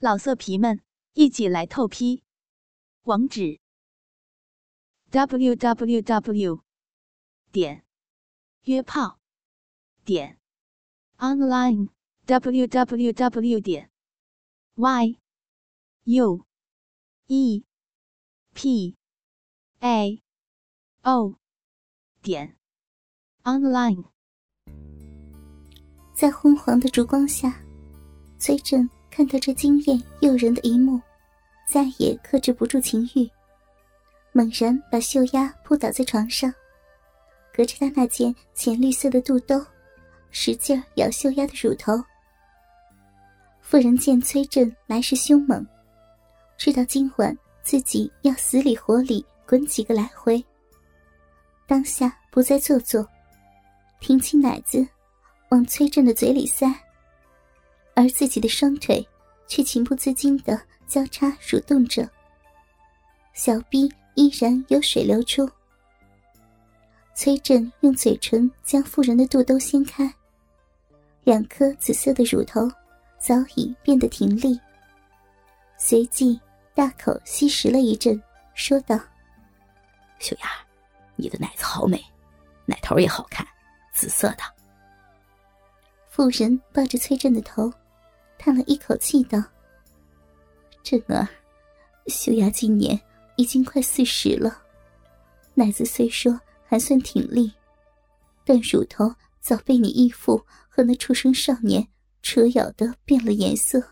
老色皮们，一起来透批！网址：w w w 点约炮点 online w w w 点 y u e p a o 点 online。在昏黄的烛光下，崔振。看到这惊艳诱人的一幕，再也克制不住情欲，猛然把秀丫扑倒在床上，隔着他那件浅绿色的肚兜，使劲咬秀丫的乳头。妇人见崔振来势凶猛，知道今晚自己要死里活里滚几个来回，当下不再做作，挺起奶子往崔振的嘴里塞。而自己的双腿却情不自禁的交叉蠕动着，小臂依然有水流出。崔振用嘴唇将妇人的肚兜掀开，两颗紫色的乳头早已变得挺立。随即大口吸食了一阵，说道：“秀雅，你的奶子好美，奶头也好看，紫色的。”妇人抱着崔振的头。叹了一口气，道：“振儿，秀雅今年已经快四十了，奶子虽说还算挺立，但乳头早被你义父和那畜生少年扯咬的变了颜色，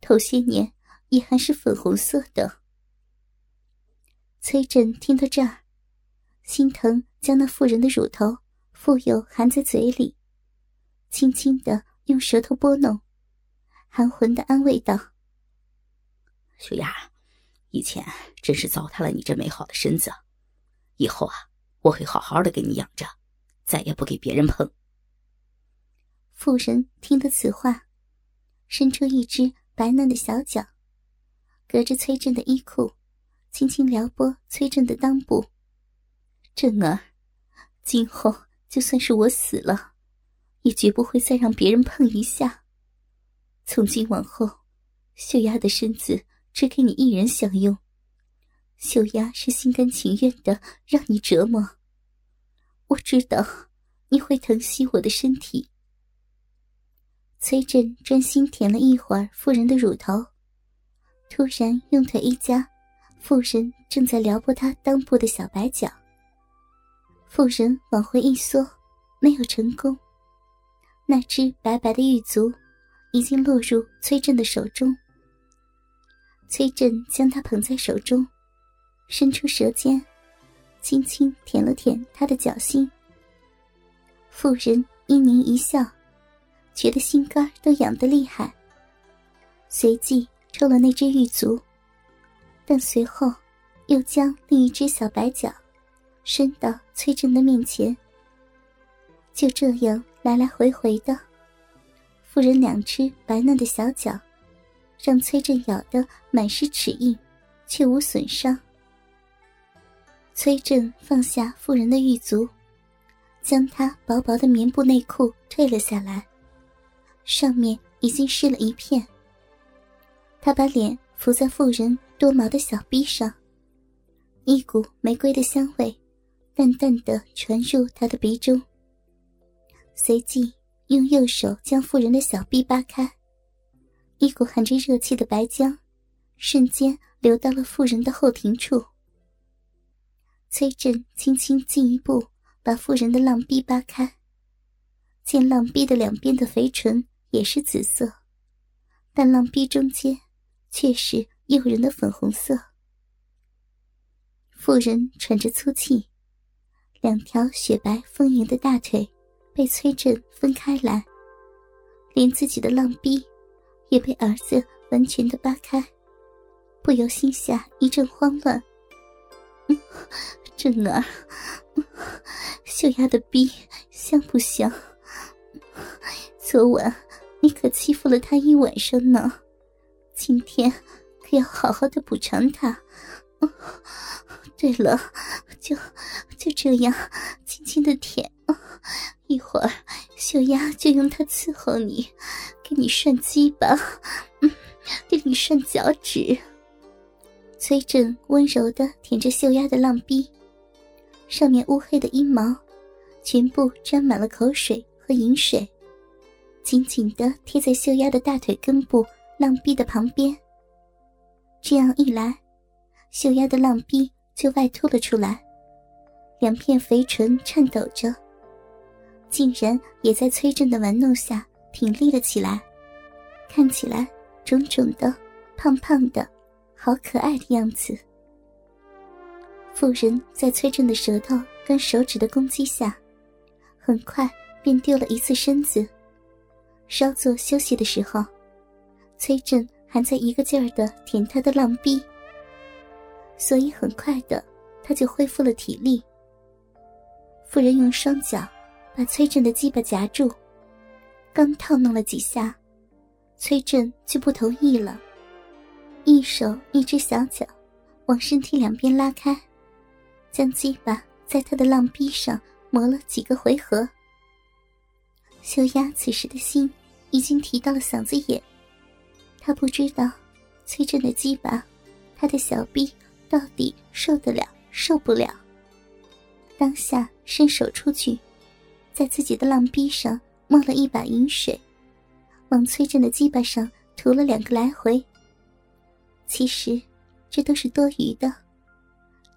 头些年也还是粉红色的。”崔振听到这儿，心疼，将那妇人的乳头富有含在嘴里，轻轻的用舌头拨弄。含混的安慰道：“秀雅，以前真是糟蹋了你这美好的身子，以后啊，我会好好的给你养着，再也不给别人碰。”妇人听得此话，伸出一只白嫩的小脚，隔着崔振的衣裤，轻轻撩拨崔振的裆部。振儿，今后就算是我死了，也绝不会再让别人碰一下。从今往后，秀丫的身子只给你一人享用。秀丫是心甘情愿的让你折磨，我知道你会疼惜我的身体。崔振专心舔了一会儿妇人的乳头，突然用腿一夹，妇人正在撩拨他裆部的小白脚。妇人往回一缩，没有成功，那只白白的玉足。已经落入崔振的手中。崔振将他捧在手中，伸出舌尖，轻轻舔了舔他的脚心。妇人嘤狞一笑，觉得心肝都痒得厉害，随即抽了那只玉足，但随后又将另一只小白脚伸到崔振的面前，就这样来来回回的。妇人两只白嫩的小脚，让崔振咬得满是齿印，却无损伤。崔振放下妇人的玉足，将她薄薄的棉布内裤褪了下来，上面已经湿了一片。他把脸伏在妇人多毛的小臂上，一股玫瑰的香味淡淡的传入他的鼻中，随即。用右手将妇人的小臂扒开，一股含着热气的白浆瞬间流到了妇人的后庭处。崔振轻轻进一步把妇人的浪臂扒开，见浪臂的两边的肥唇也是紫色，但浪臂中间却是诱人的粉红色。妇人喘着粗气，两条雪白丰盈的大腿。被崔振分开来，连自己的浪逼也被儿子完全的扒开，不由心下一阵慌乱。振儿，秀雅的逼香不香？昨晚你可欺负了他一晚上呢，今天可要好好的补偿他。对了，就就这样轻轻的舔。一会儿，秀丫就用它伺候你，给你涮鸡巴。嗯给你涮脚趾。崔振温柔的舔着秀丫的浪逼，上面乌黑的阴毛，全部沾满了口水和饮水，紧紧的贴在秀丫的大腿根部浪逼的旁边。这样一来，秀丫的浪逼就外凸了出来，两片肥唇颤抖着，竟然也在崔振的玩弄下挺立了起来，看起来肿肿的、胖胖的。好可爱的样子。妇人在崔振的舌头跟手指的攻击下，很快便丢了一次身子。稍作休息的时候，崔振还在一个劲儿的舔他的浪逼，所以很快的他就恢复了体力。妇人用双脚把崔振的鸡巴夹住，刚套弄了几下，崔振就不同意了。一手一只小脚，往身体两边拉开，将鸡巴在他的浪逼上磨了几个回合。秀丫此时的心已经提到了嗓子眼，她不知道崔振的鸡巴，他的小臂到底受得了受不了。当下伸手出去，在自己的浪逼上冒了一把银水，往崔振的鸡巴上涂了两个来回。其实，这都是多余的。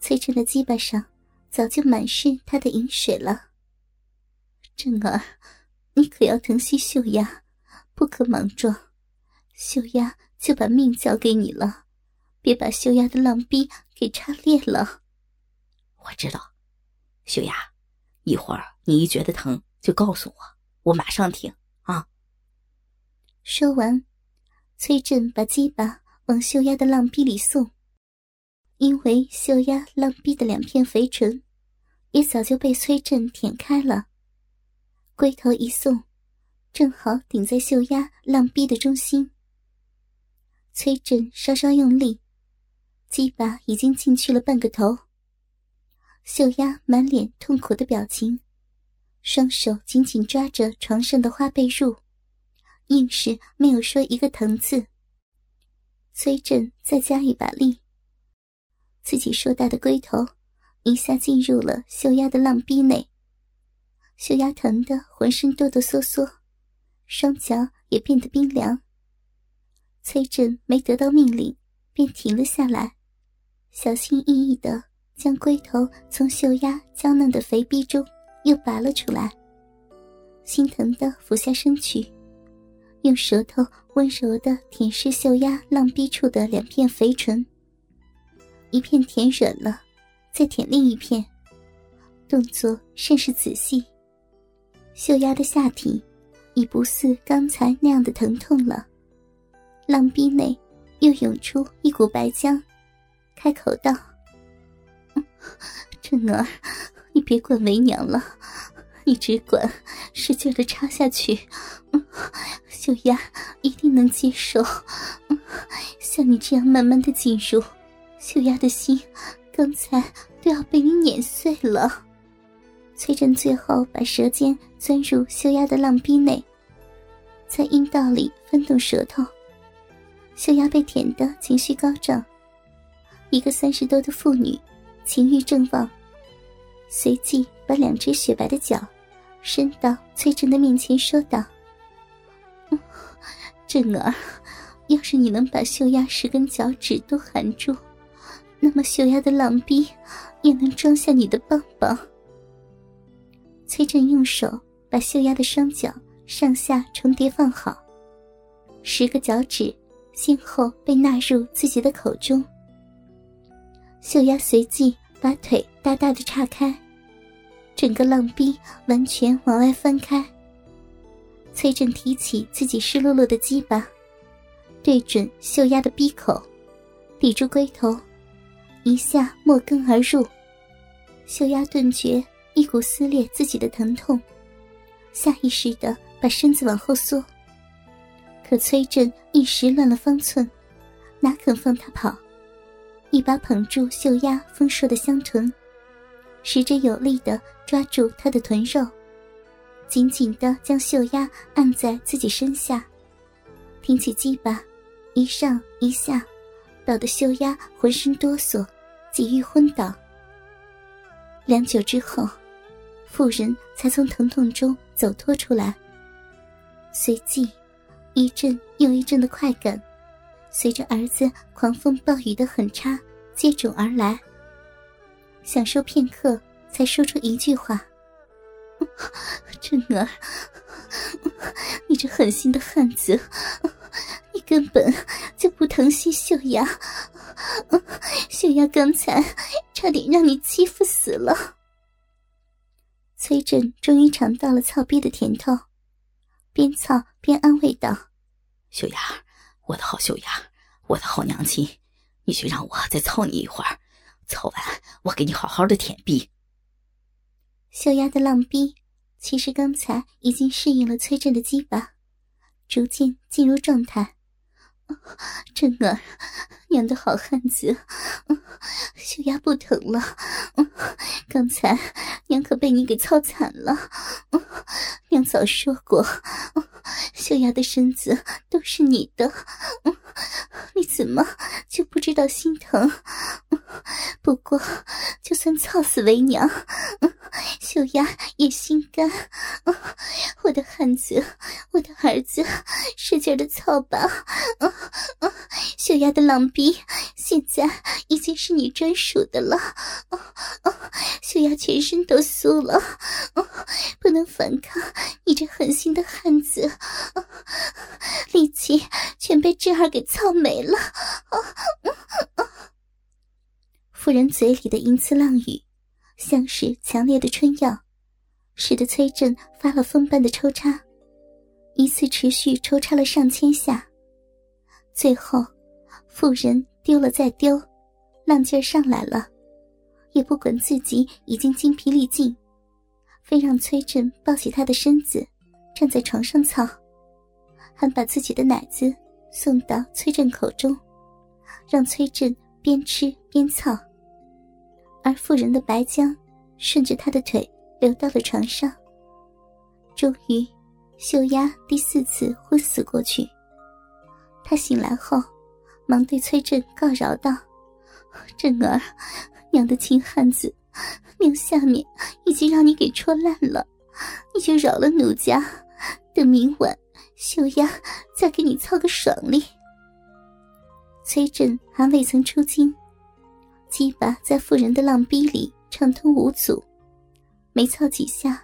崔振的鸡巴上早就满是他的饮水了。振儿，你可要疼惜秀丫，不可莽撞。秀丫就把命交给你了，别把秀丫的浪逼给插裂了。我知道，秀丫，一会儿你一觉得疼就告诉我，我马上停啊。说完，崔振把鸡巴。往秀丫的浪逼里送，因为秀丫浪逼的两片肥唇也早就被崔振舔开了，龟头一送，正好顶在秀丫浪逼的中心。崔振稍稍用力，鸡巴已经进去了半个头。秀丫满脸痛苦的表情，双手紧紧抓着床上的花被褥，硬是没有说一个疼字。崔振再加一把力，自己硕大的龟头一下进入了秀丫的浪逼内。秀丫疼得浑身哆哆嗦嗦，双脚也变得冰凉。崔振没得到命令，便停了下来，小心翼翼的将龟头从秀丫娇嫩的肥逼中又拔了出来，心疼地俯下身去。用舌头温柔的舔舐秀丫浪逼处的两片肥唇，一片舔软了，再舔另一片，动作甚是仔细。秀丫的下体已不似刚才那样的疼痛了，浪逼内又涌出一股白浆，开口道：“振儿，你别管为娘了。”你只管使劲的插下去，秀丫一定能接受。像你这样慢慢的进入，秀丫的心刚才都要被你碾碎了。崔振最后把舌尖钻入秀丫的浪逼内，在阴道里翻动舌头。秀丫被舔得情绪高涨，一个三十多的妇女，情欲正旺，随即把两只雪白的脚。伸到崔振的面前，说道：“振儿，要是你能把秀丫十根脚趾都含住，那么秀丫的浪逼也能装下你的棒棒。”崔振用手把秀丫的双脚上下重叠放好，十个脚趾先后被纳入自己的口中。秀丫随即把腿大大的岔开。整个浪逼完全往外翻开。崔振提起自己湿漉漉的鸡巴，对准秀丫的逼口，抵住龟头，一下没根而入。秀丫顿觉一股撕裂自己的疼痛，下意识的把身子往后缩。可崔振一时乱了方寸，哪肯放他跑，一把捧住秀丫丰硕的香臀。使着有力的抓住她的臀肉，紧紧的将秀丫按在自己身下，挺起鸡巴，一上一下，搞得秀丫浑身哆嗦，几欲昏倒。良久之后，妇人才从疼痛中走脱出来。随即，一阵又一阵的快感，随着儿子狂风暴雨的狠插接踵而来。享受片刻，才说出一句话：“真儿，你这狠心的汉子，你根本就不疼惜秀雅。秀雅刚才差点让你欺负死了。”崔振终于尝到了操逼的甜头。边操边安慰道：“秀雅，我的好秀雅，我的好娘亲，你去让我再操你一会儿，操完我给你好好的舔逼。”秀雅的浪逼其实刚才已经适应了崔振的鸡巴，逐渐进入状态。真儿，娘的好汉子，秀雅不疼了。刚才娘可被你给操惨了。娘早说过，秀雅的身子都是你的，你怎么就不知道心疼？不过，就算操死为娘，秀雅也心甘。我的汉子，我的儿子，使劲的操吧！秀雅的狼逼现在已经是你专属的了。秀雅全身都酥了，不能反抗你这狠心的汉子，力气全被智儿给操没了。夫人嘴里的淫词浪语，像是强烈的春药，使得崔振发了疯般的抽插，一次持续抽插了上千下。最后，妇人丢了再丢，浪劲儿上来了，也不管自己已经精疲力尽，非让崔振抱起她的身子，站在床上操，还把自己的奶子送到崔振口中，让崔振边吃边操。而妇人的白浆顺着他的腿流到了床上，终于，秀丫第四次昏死过去。他醒来后，忙对崔振告饶道：“振儿，娘的亲汉子，娘下面已经让你给戳烂了，你就饶了奴家，等明晚秀丫再给你操个爽利。”崔振还未曾出京，鸡巴在妇人的浪逼里畅通无阻，没操几下，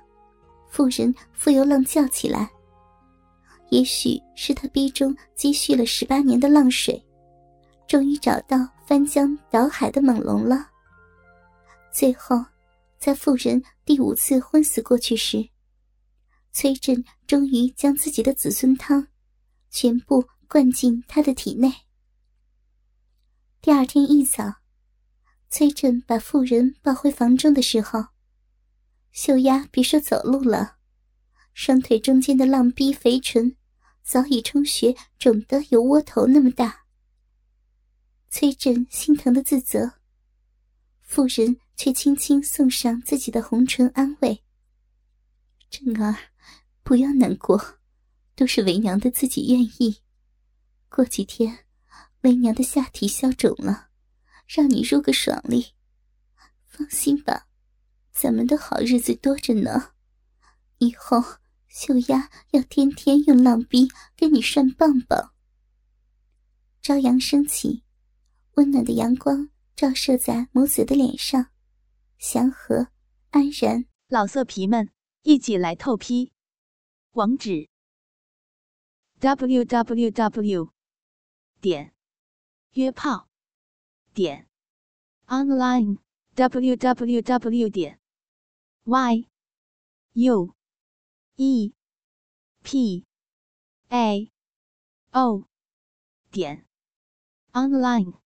妇人复又浪叫起来。也许是他逼中积蓄了十八年的浪水，终于找到翻江倒海的猛龙了。最后，在妇人第五次昏死过去时，崔振终于将自己的子孙汤全部灌进他的体内。第二天一早，崔振把妇人抱回房中的时候，秀丫别说走路了，双腿中间的浪逼肥唇。早已充血，肿得有窝头那么大。崔振心疼的自责，妇人却轻轻送上自己的红唇安慰：“振儿，不要难过，都是为娘的自己愿意。过几天，为娘的下体消肿了，让你入个爽利。放心吧，咱们的好日子多着呢，以后。”秀丫要天天用浪逼跟你涮棒棒。朝阳升起，温暖的阳光照射在母子的脸上，祥和安然。老色皮们，一起来透批！网址：w w w. 点约炮点 online w w w. 点 y u。E p a o 点 online。